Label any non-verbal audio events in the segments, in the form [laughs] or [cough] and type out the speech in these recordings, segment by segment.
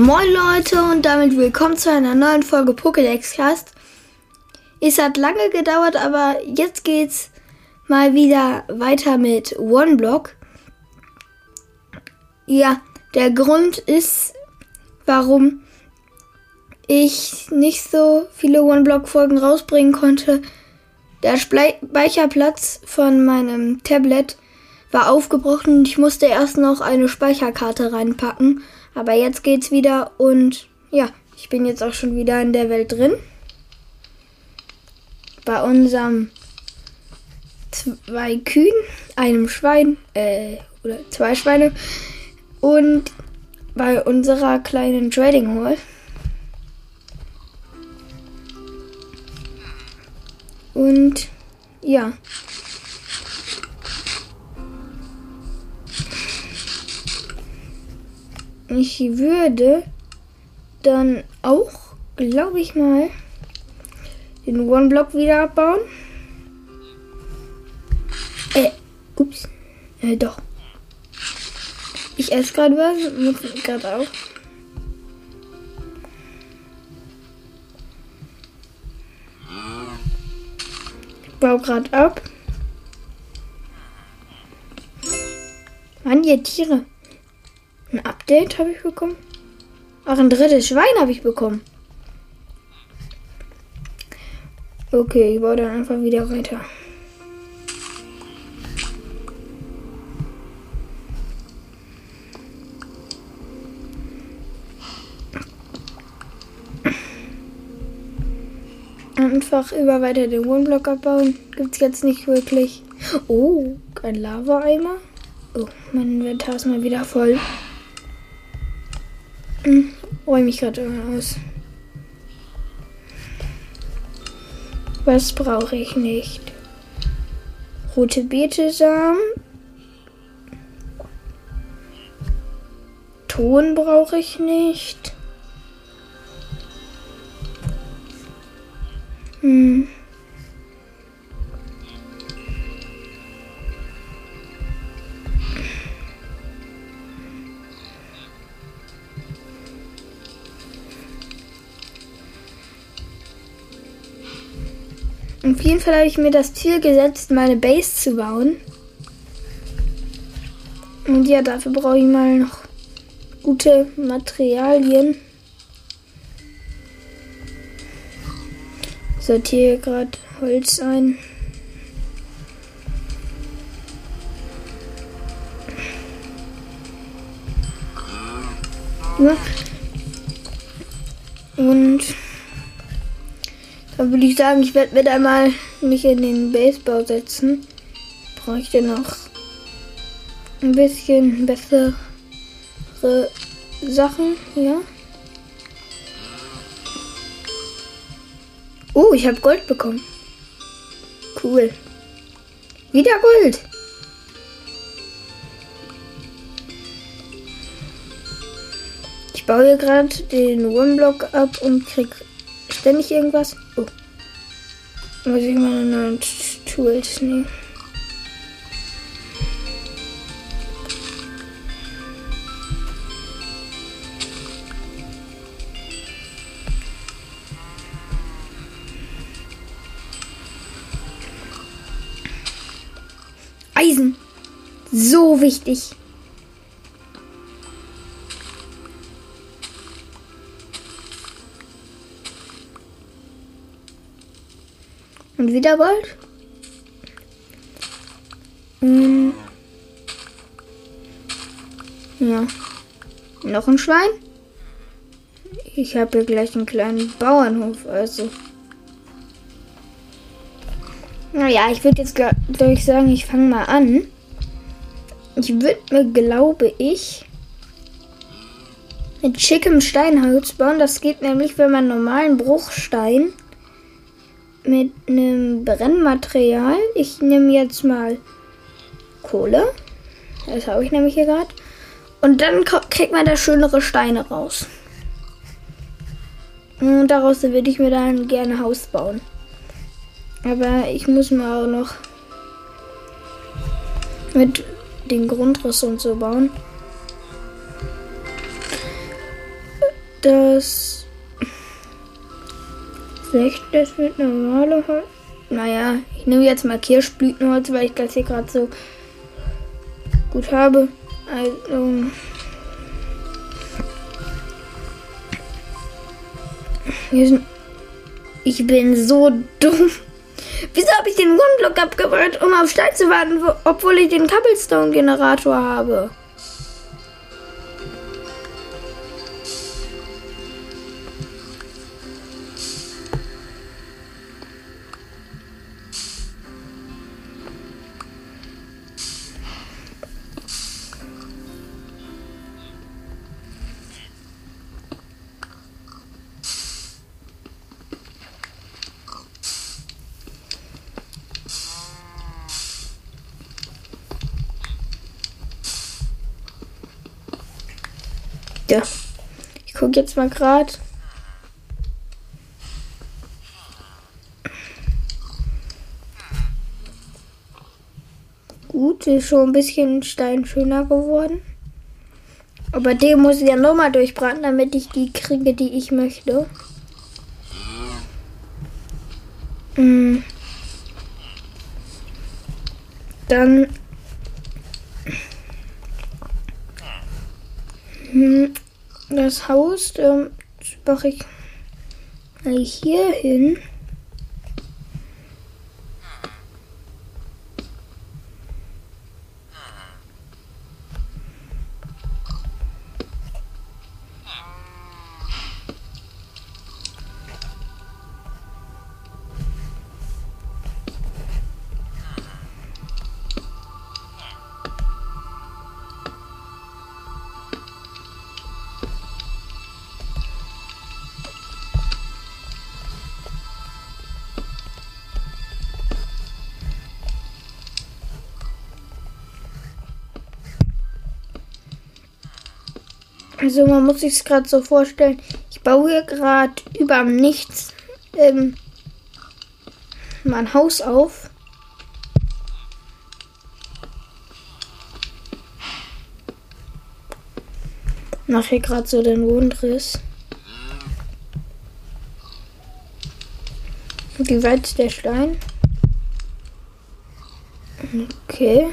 Moin Leute und damit willkommen zu einer neuen Folge Pokédex Cast. Es hat lange gedauert, aber jetzt geht's mal wieder weiter mit One Block. Ja, der Grund ist, warum ich nicht so viele One Block Folgen rausbringen konnte. Der Speicherplatz von meinem Tablet war aufgebrochen und ich musste erst noch eine Speicherkarte reinpacken. Aber jetzt geht's wieder und ja, ich bin jetzt auch schon wieder in der Welt drin. Bei unserem zwei Kühen, einem Schwein, äh, oder zwei Schweine und bei unserer kleinen Trading Hall. Und ja. Ich würde dann auch, glaube ich mal, den One-Block wieder abbauen. Äh, ups. Äh, doch. Ich esse gerade was, muss gerade auch. Ich baue gerade ab. Mann, ihr Tiere. Ein Update habe ich bekommen. Ach, ein drittes Schwein habe ich bekommen. Okay, ich baue dann einfach wieder weiter. Einfach über weiter den Wohnblock abbauen. Gibt es jetzt nicht wirklich. Oh, ein Lava-Eimer. Oh, mein Inventar ist mal wieder voll. Hm, räume ich gerade aus. Was brauche ich nicht? Rote Beetesamen. Ton brauche ich nicht. Hm. Auf jeden Fall habe ich mir das Ziel gesetzt, meine Base zu bauen. Und ja, dafür brauche ich mal noch gute Materialien. Sortiere gerade Holz ein. Ja. Und dann würde ich sagen, ich werde mir einmal mich in den Baseball setzen. Bräuchte noch ein bisschen bessere Sachen, ja. Oh, ich habe Gold bekommen. Cool. Wieder Gold. Ich baue hier gerade den One-Block ab und krieg ständig irgendwas. Oh. Muss ich meine neuen Tools nehmen. Eisen. So wichtig. Wieder Gold. Hm. Ja. Noch ein Schwein. Ich habe hier gleich einen kleinen Bauernhof, also. Naja, ich würde jetzt gleich sagen, ich fange mal an. Ich würde mir, glaube ich, mit schickem Steinholz bauen. Das geht nämlich, wenn man normalen Bruchstein mit einem Brennmaterial. Ich nehme jetzt mal Kohle. Das habe ich nämlich hier gerade. Und dann kriegt man da schönere Steine raus. Und daraus würde ich mir dann gerne ein Haus bauen. Aber ich muss mal auch noch mit den Grundriss und so bauen. das 60 mit normale Holz. Naja, ich nehme jetzt mal Kirschblütenholz, weil ich das hier gerade so gut habe. Also. Ich bin so dumm. [laughs] Wieso habe ich den One-Block abgebaut, um auf Stein zu warten, obwohl ich den Cobblestone-Generator habe? Ja. Ich gucke jetzt mal gerade. Gut, ist schon ein bisschen Stein schöner geworden. Aber den muss ich ja nochmal durchbraten, damit ich die kriege, die ich möchte. Mhm. Dann hm, das Haus ähm, mache ich hier hin. Also man muss sich es gerade so vorstellen. Ich baue hier gerade über Nichts ähm, mein Haus auf. Mache hier gerade so den Wundriss. Wie weit ist der Stein? Okay.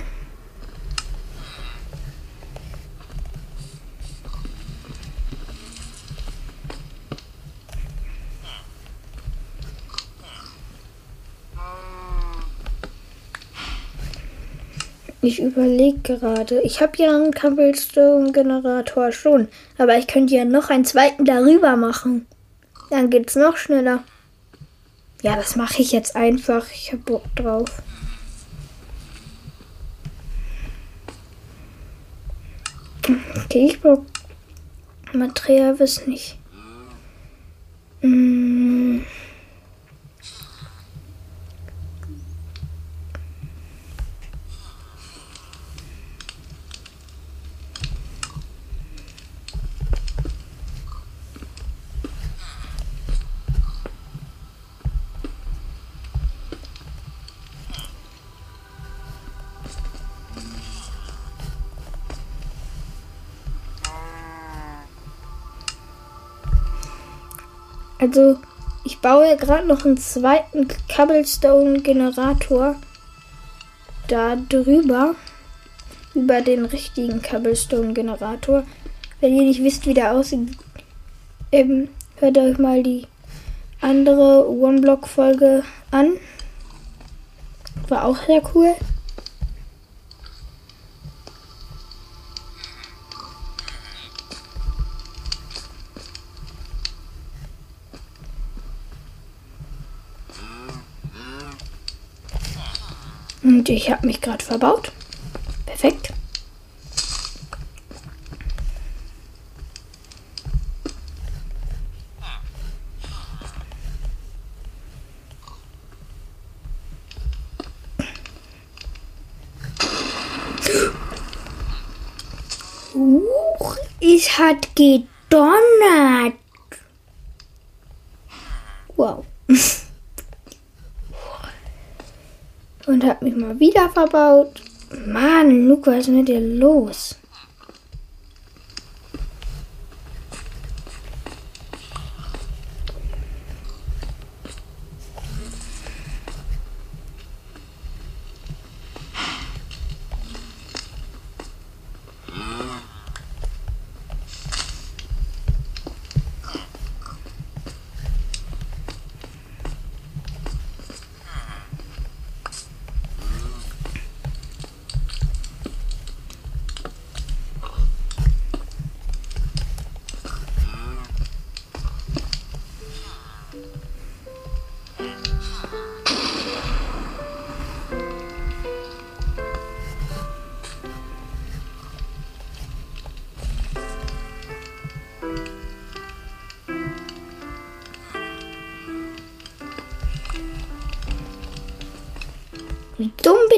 Ich überlege gerade. Ich habe ja einen Cobblestone-Generator schon. Aber ich könnte ja noch einen zweiten darüber machen. Dann geht's noch schneller. Ja, das mache ich jetzt einfach. Ich habe Bock drauf. Okay, ich brauche Material, wissen nicht. Mmh. Also, ich baue gerade noch einen zweiten Cobblestone-Generator da drüber. Über den richtigen Cobblestone-Generator. Wenn ihr nicht wisst, wie der aussieht, ähm, hört euch mal die andere One-Block-Folge an. War auch sehr cool. Und ich habe mich gerade verbaut. Perfekt. Huch, es hat gedonnert. Wow. [laughs] und hat mich mal wieder verbaut. Mann, Luca, was ist mit dir los?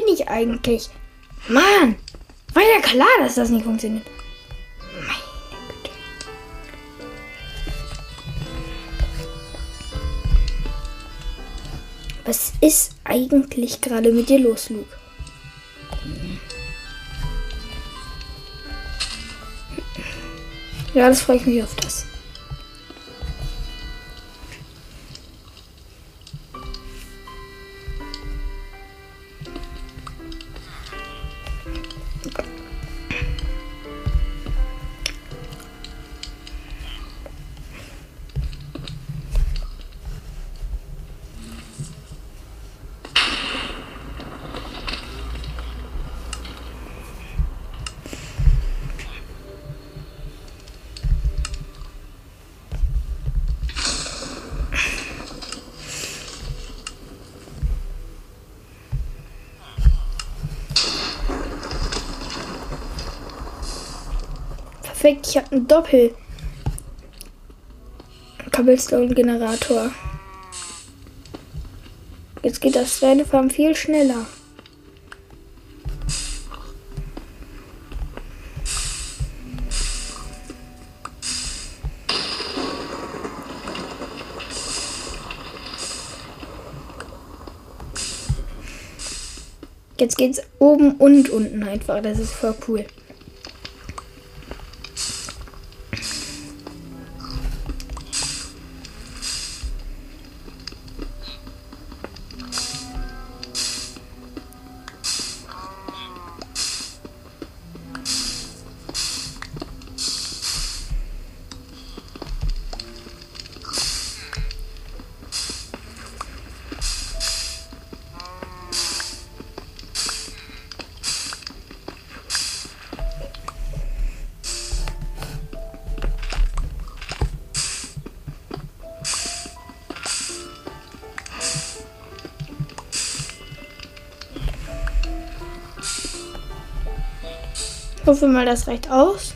Bin ich eigentlich? Mann, war ja klar, dass das nicht funktioniert. Was ist eigentlich gerade mit dir los, Luke? Ja, das freue ich mich auf das. Perfekt, ich habe einen Doppel. Cobblestone-Generator. Jetzt geht das Schweinefarm viel schneller. Jetzt geht's oben und unten einfach. Das ist voll cool. Hoffe mal, das reicht aus.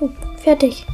Oh, fertig.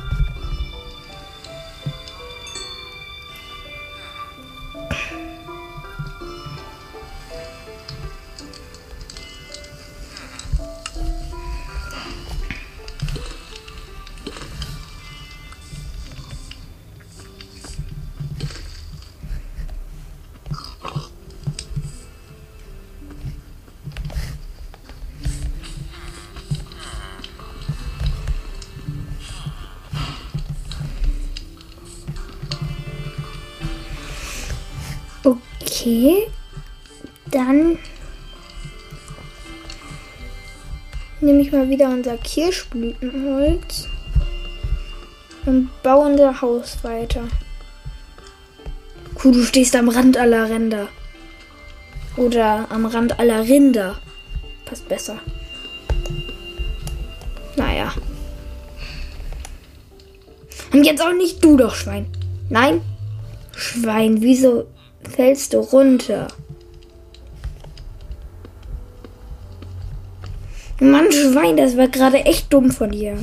Okay. Dann nehme ich mal wieder unser Kirschblütenholz und baue unser Haus weiter. Cool, du stehst am Rand aller Ränder. Oder am Rand aller Rinder. Passt besser. Naja. Und jetzt auch nicht du doch, Schwein. Nein? Schwein, wieso fällst du runter? Mann, Schwein, das war gerade echt dumm von dir.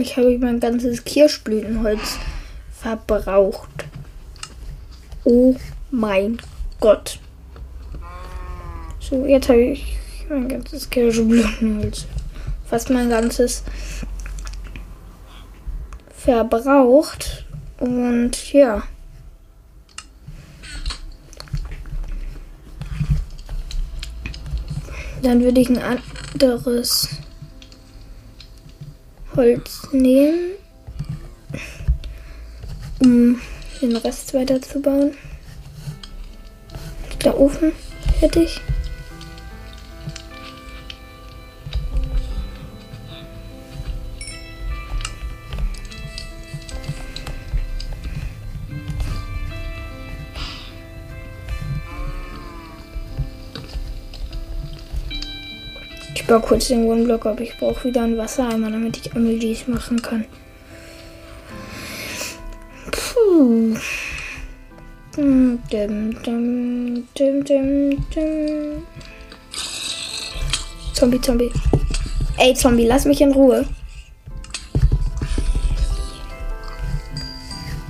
Ich habe mein ganzes Kirschblütenholz verbraucht. Oh mein Gott. So, jetzt habe ich mein ganzes Kirschblütenholz. Fast mein ganzes verbraucht. Und ja. Dann würde ich ein anderes Holz nehmen, um den Rest weiterzubauen. Der Ofen fertig. Baue kurz den One-Block, aber ich brauche wieder einen Wassereimer, damit ich Emojis machen kann. Puh. Dum. Zombie, Zombie. Ey, Zombie, lass mich in Ruhe.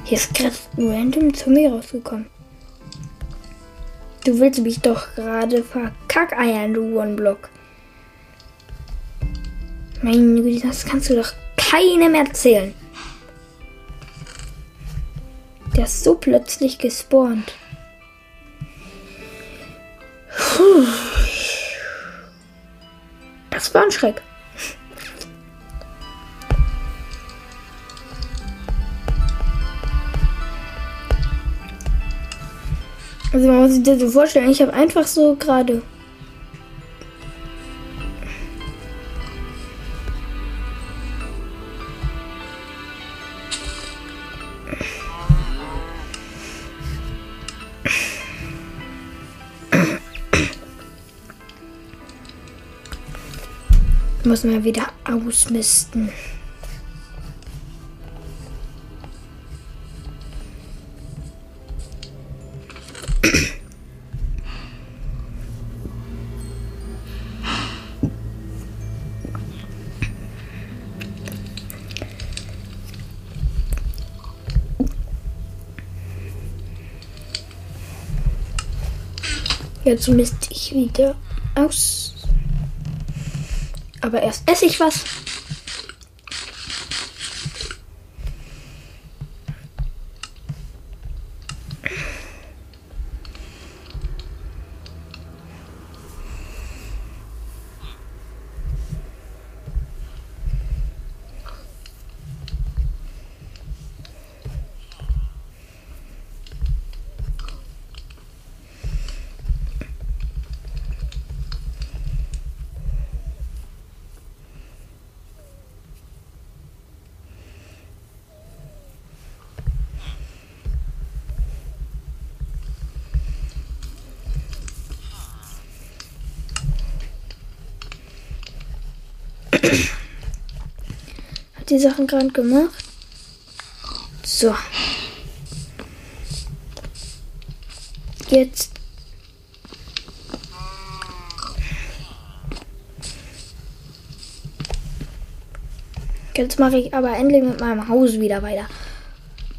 Hier ist gerade ein random Zombie rausgekommen. Du willst mich doch gerade verkackeiern, du One-Block. Meine Güte, das kannst du doch keinem erzählen. Der ist so plötzlich gespawnt. Das war ein Schreck. Also man muss sich das so vorstellen, ich habe einfach so gerade Muss man wieder ausmisten. Jetzt misst ich wieder aus. Aber erst esse ich was. Hat die Sachen gerade gemacht. So. Jetzt. Jetzt mache ich aber endlich mit meinem Haus wieder weiter.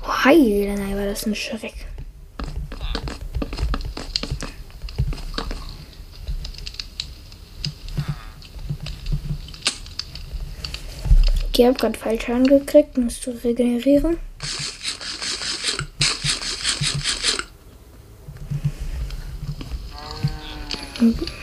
Oh, Heilige, nein, war das ein Schreck. Ich habe gerade falsch angekriegt, musst du regenerieren. Ich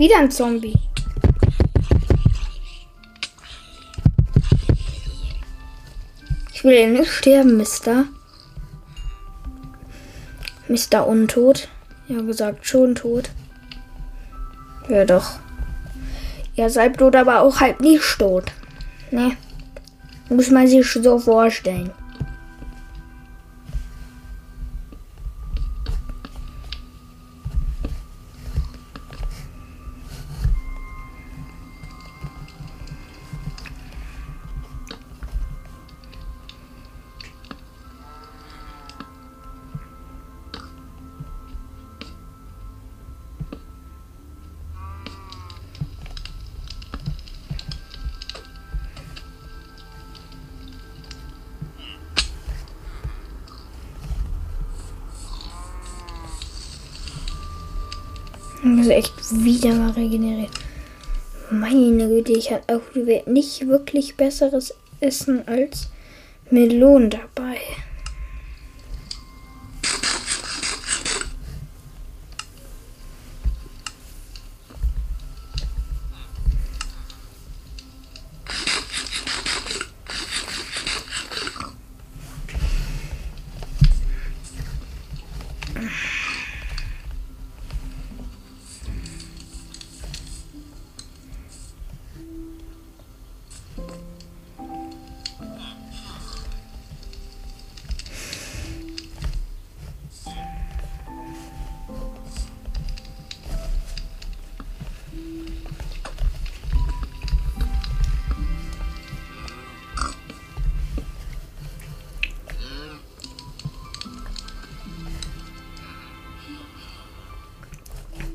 Wieder ein Zombie. Ich will nicht sterben, Mister. Mister Untot. Ja, gesagt, schon tot. Ja, doch. Ihr seid tot, aber auch halb nicht tot. Ne? Muss man sich so vorstellen. Muss echt wieder mal regenerieren. Meine Güte, ich habe auch nicht wirklich besseres Essen als Melonen dabei.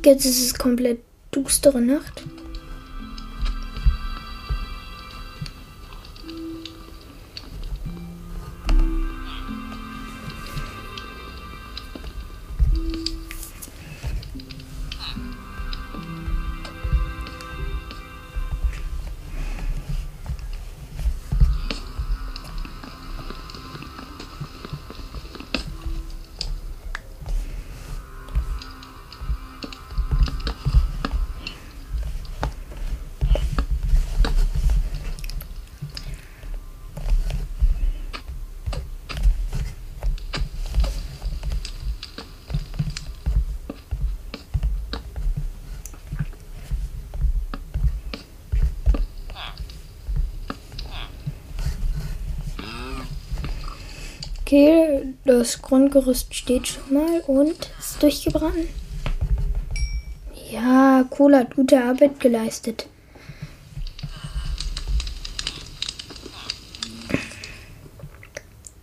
Jetzt ist es komplett düstere Nacht. Okay, das Grundgerüst steht schon mal und ist durchgebrannt. Ja, Cola hat gute Arbeit geleistet.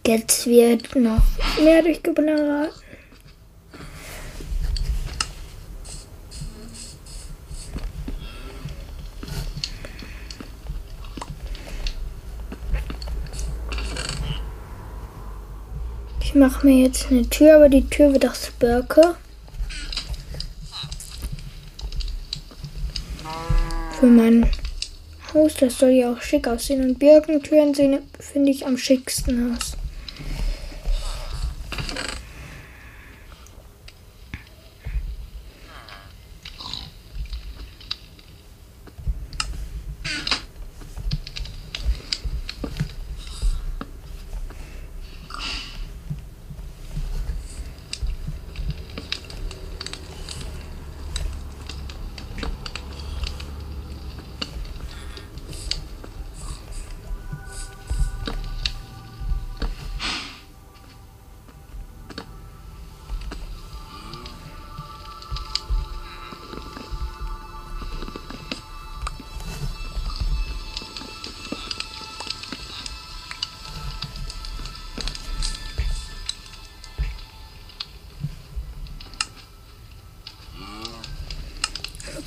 Jetzt wird noch mehr durchgebrannt. Ich mache mir jetzt eine Tür, aber die Tür wird aus Birke. Für mein Haus, das soll ja auch schick aussehen. Und Birkentüren finde ich, am schicksten aus.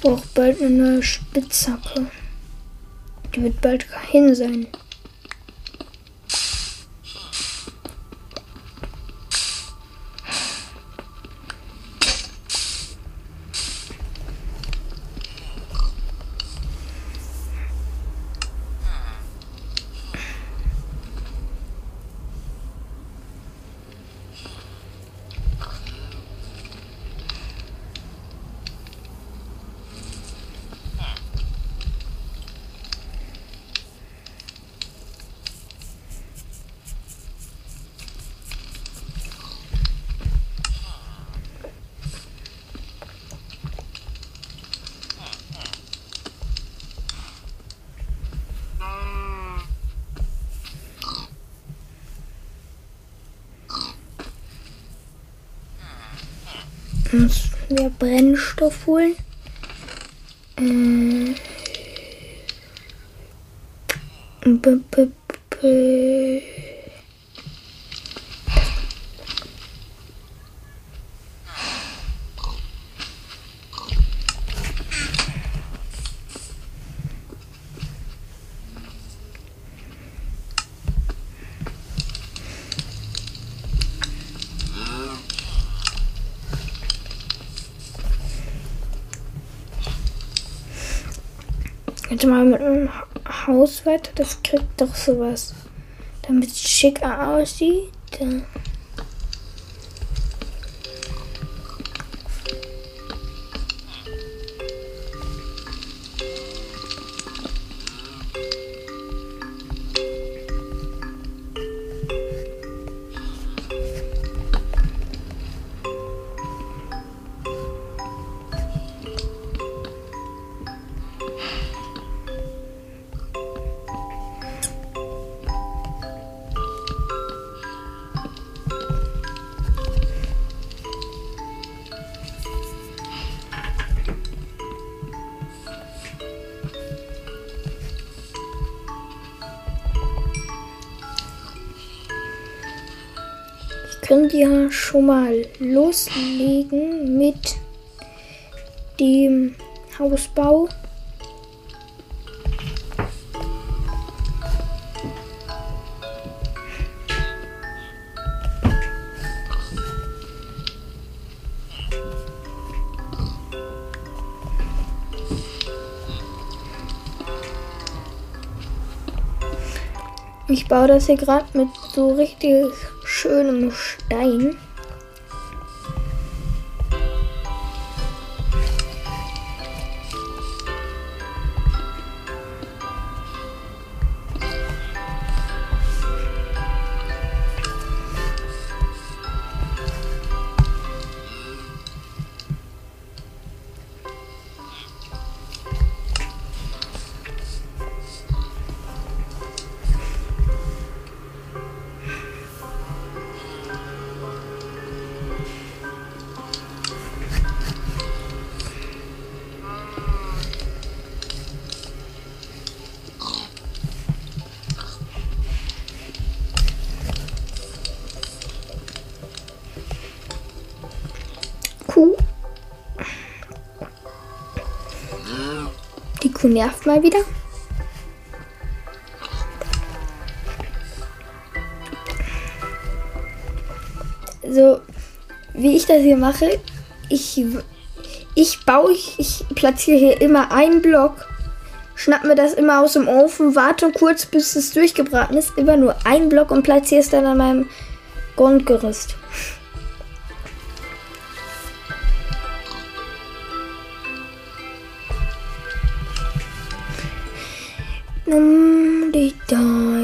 Brauche bald eine neue Spitzhacke. Die wird bald hin sein. Müssen wir Brennstoff holen? Äh. B -b -b weiter. Das kriegt doch sowas. Damit es schicker aussieht. Können wir schon mal loslegen mit dem Hausbau. Ich baue das hier gerade mit so richtig schönem Stein. Nervt mal wieder. So, wie ich das hier mache, ich, ich baue, ich, ich platziere hier immer einen Block, schnapp mir das immer aus dem Ofen, warte kurz, bis es durchgebraten ist, immer nur einen Block und platziere es dann an meinem Grundgerüst. Um, die die.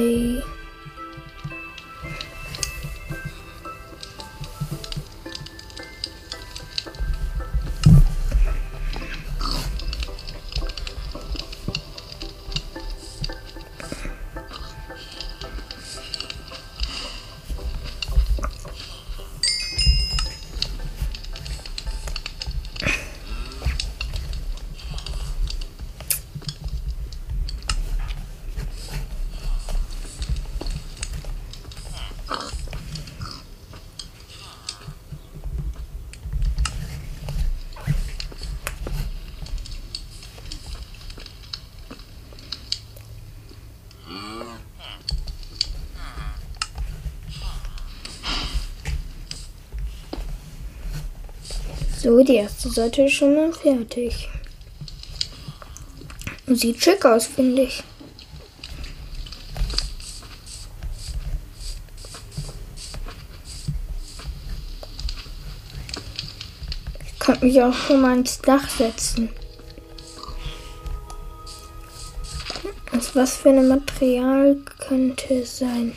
Seite ist schon mal fertig. Sieht schick aus, finde ich. Ich könnte mich auch schon mal ins Dach setzen. Das was für ein Material könnte es sein?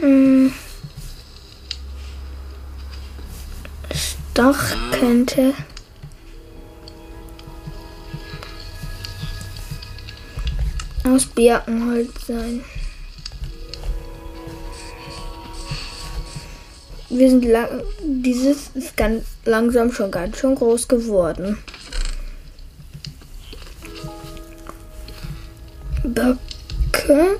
Hm. Dach könnte. Aus Birkenholz sein. Wir sind lang. Dieses ist ganz langsam schon ganz schön groß geworden. Böcke.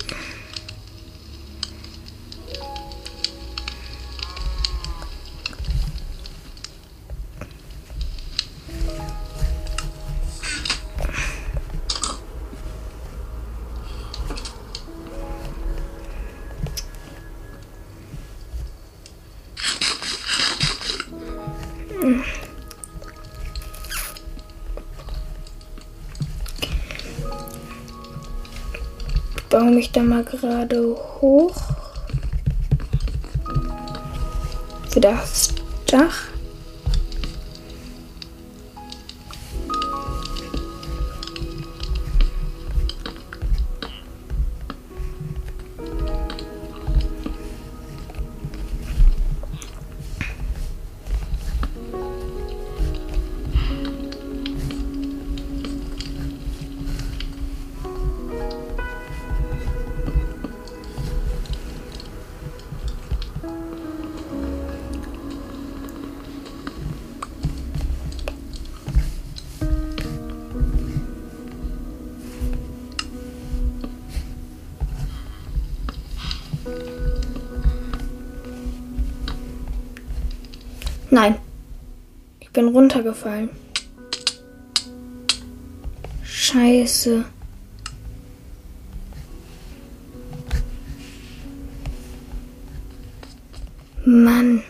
Gerade hoch. Für das Nein. Ich bin runtergefallen. Scheiße. Mann.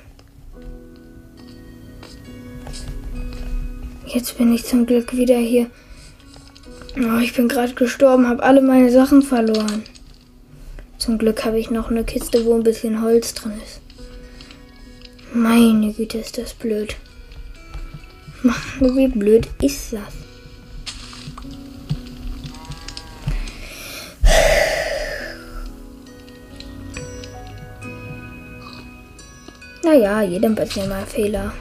Jetzt bin ich zum Glück wieder hier. Oh, ich bin gerade gestorben, habe alle meine Sachen verloren. Zum Glück habe ich noch eine Kiste, wo ein bisschen Holz drin ist. Meine Güte, ist das blöd. Wie blöd ist das? Naja, jedem passieren mal Fehler.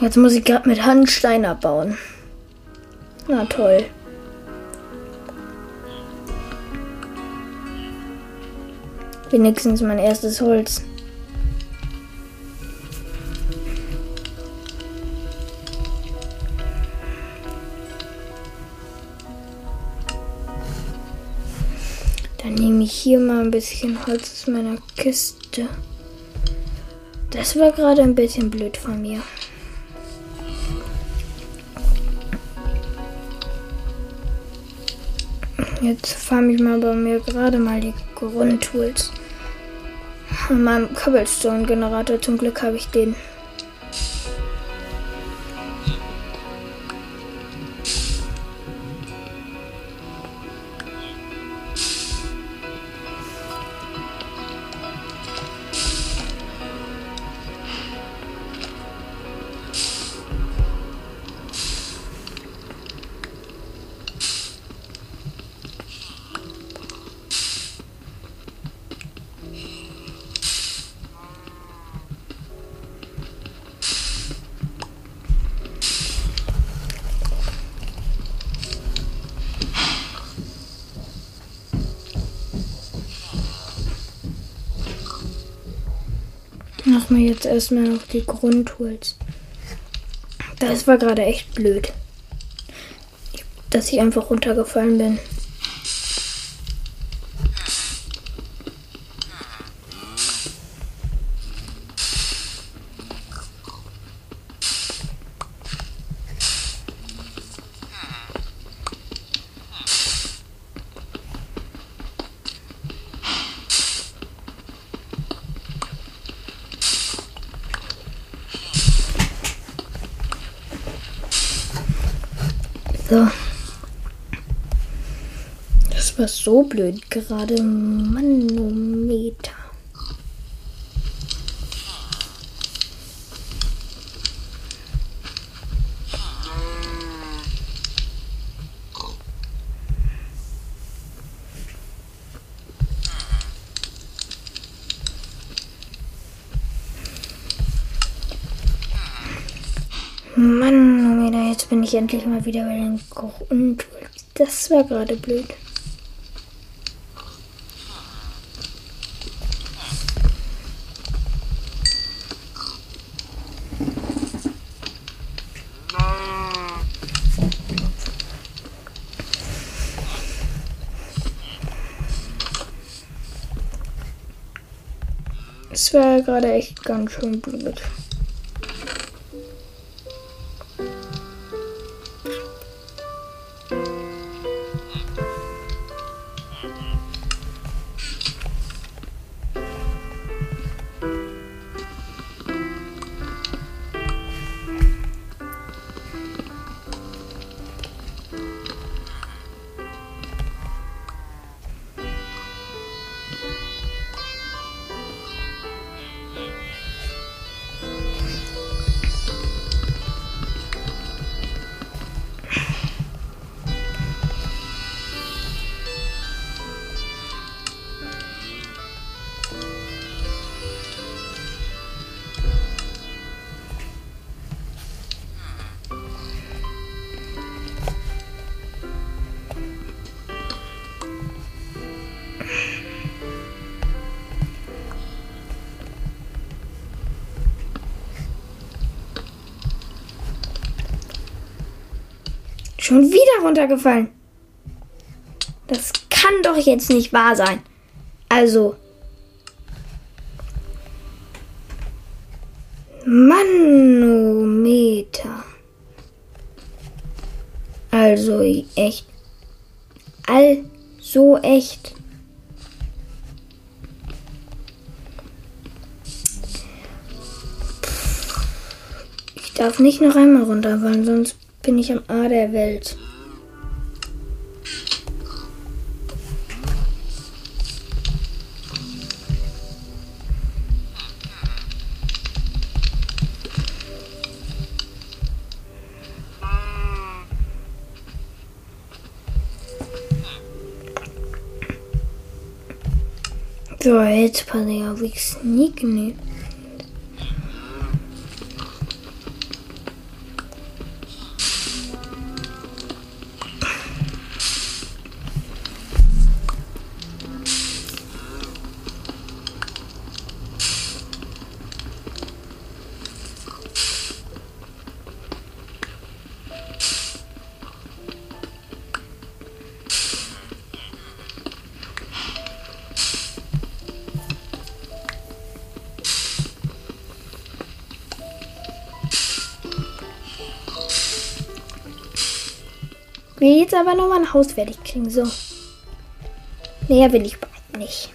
Jetzt muss ich gerade mit Handstein abbauen. Na toll. Wenigstens mein erstes Holz. Dann nehme ich hier mal ein bisschen Holz aus meiner Kiste. Das war gerade ein bisschen blöd von mir. Jetzt farm ich mal bei mir gerade mal die Grundtools. An meinem Cobblestone-Generator. Zum Glück habe ich den. Wir jetzt erstmal noch die Grundtools. Das war gerade echt blöd. Dass ich einfach runtergefallen bin. So. Das war so blöd gerade. Manometer. Manometer, jetzt bin ich endlich mal wieder bei den Grundtools. Das war gerade blöd. War gerade echt ganz schön blöd. Schon wieder runtergefallen. Das kann doch jetzt nicht wahr sein. Also. Manometer. Also echt. Also echt. Ich darf nicht noch einmal runterfallen, sonst bin ich am A der Welt. So, jetzt passiert auf ich sneak nicht. Will jetzt aber noch mal ein Haus fertig kriegen. So. Mehr will ich nicht.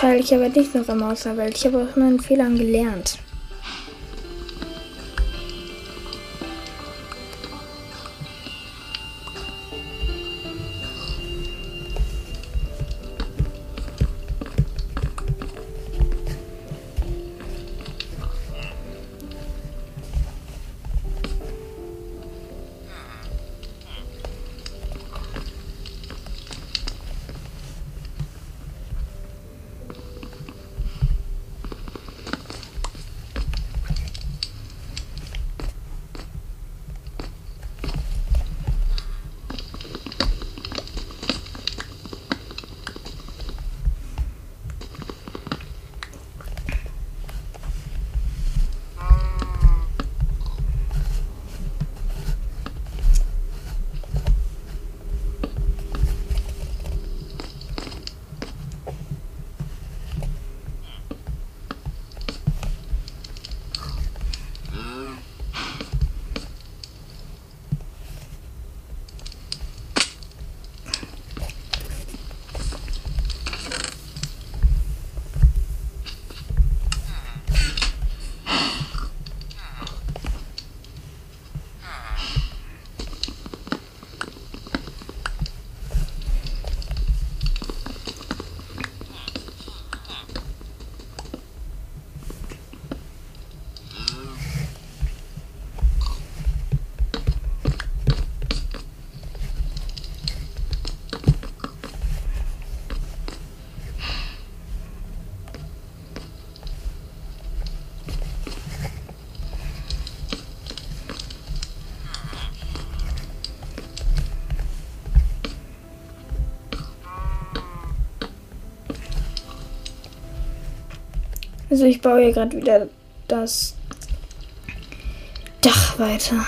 Jetzt falle ich aber nicht noch immer aus der Welt. Ich habe aus meinen Fehlern gelernt. Also ich baue hier gerade wieder das Dach weiter.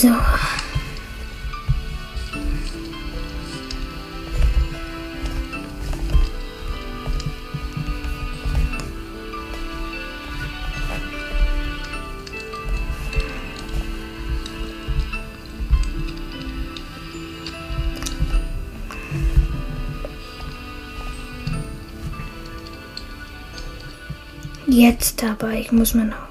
So. Jetzt aber, ich muss Haus noch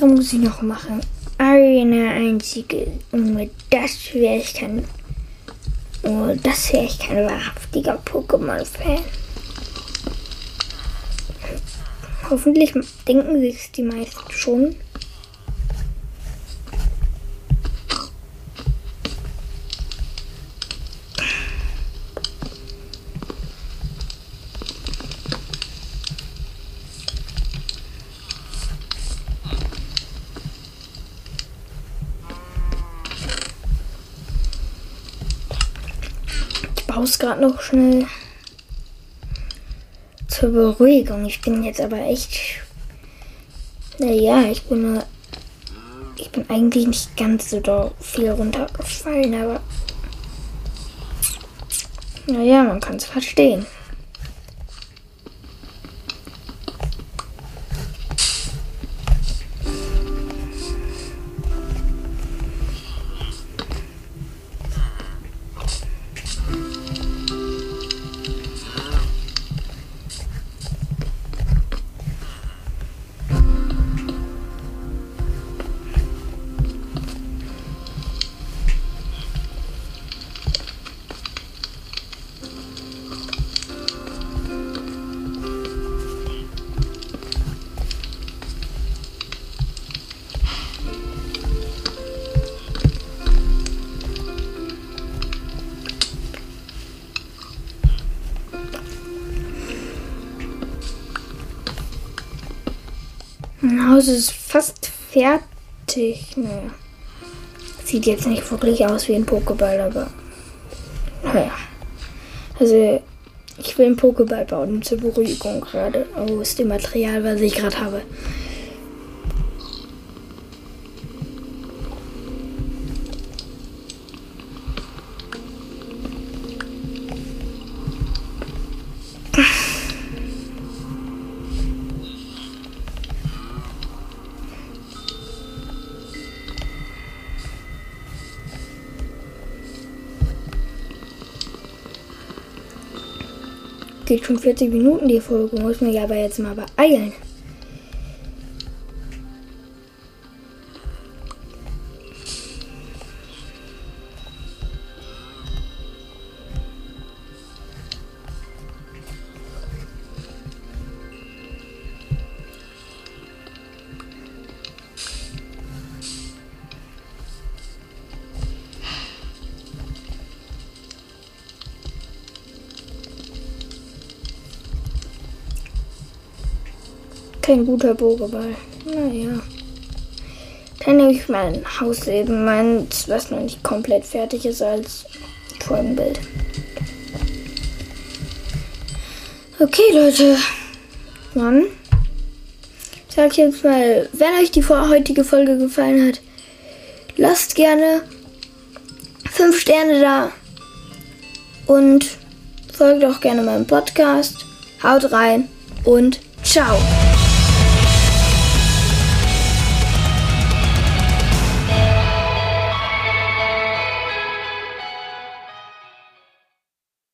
Sache muss ich noch machen. Eine einzige. Und mit das wäre ich kein. Oh, das wäre ich kein wahrhaftiger Pokémon-Fan. Hoffentlich denken sich die meisten schon. Gerade noch schnell zur Beruhigung. Ich bin jetzt aber echt. Naja, ich bin nur. Ich bin eigentlich nicht ganz so viel runtergefallen, aber. Naja, man kann es verstehen. Mein Haus ist fast fertig. Naja. Sieht jetzt nicht wirklich aus wie ein Pokéball, aber. Naja. Also, ich will einen Pokéball bauen zur Beruhigung gerade aus dem Material, was ich gerade habe. Geht schon 40 Minuten die Folge, muss mich aber jetzt mal beeilen. Kein guter Bogeball. Naja. Dann nehme ich mein Hausleben, meins, was noch nicht komplett fertig ist, als Folgenbild. Okay, Leute. Dann sage ich jetzt mal, wenn euch die heutige Folge gefallen hat, lasst gerne 5 Sterne da und folgt auch gerne meinem Podcast. Haut rein und ciao.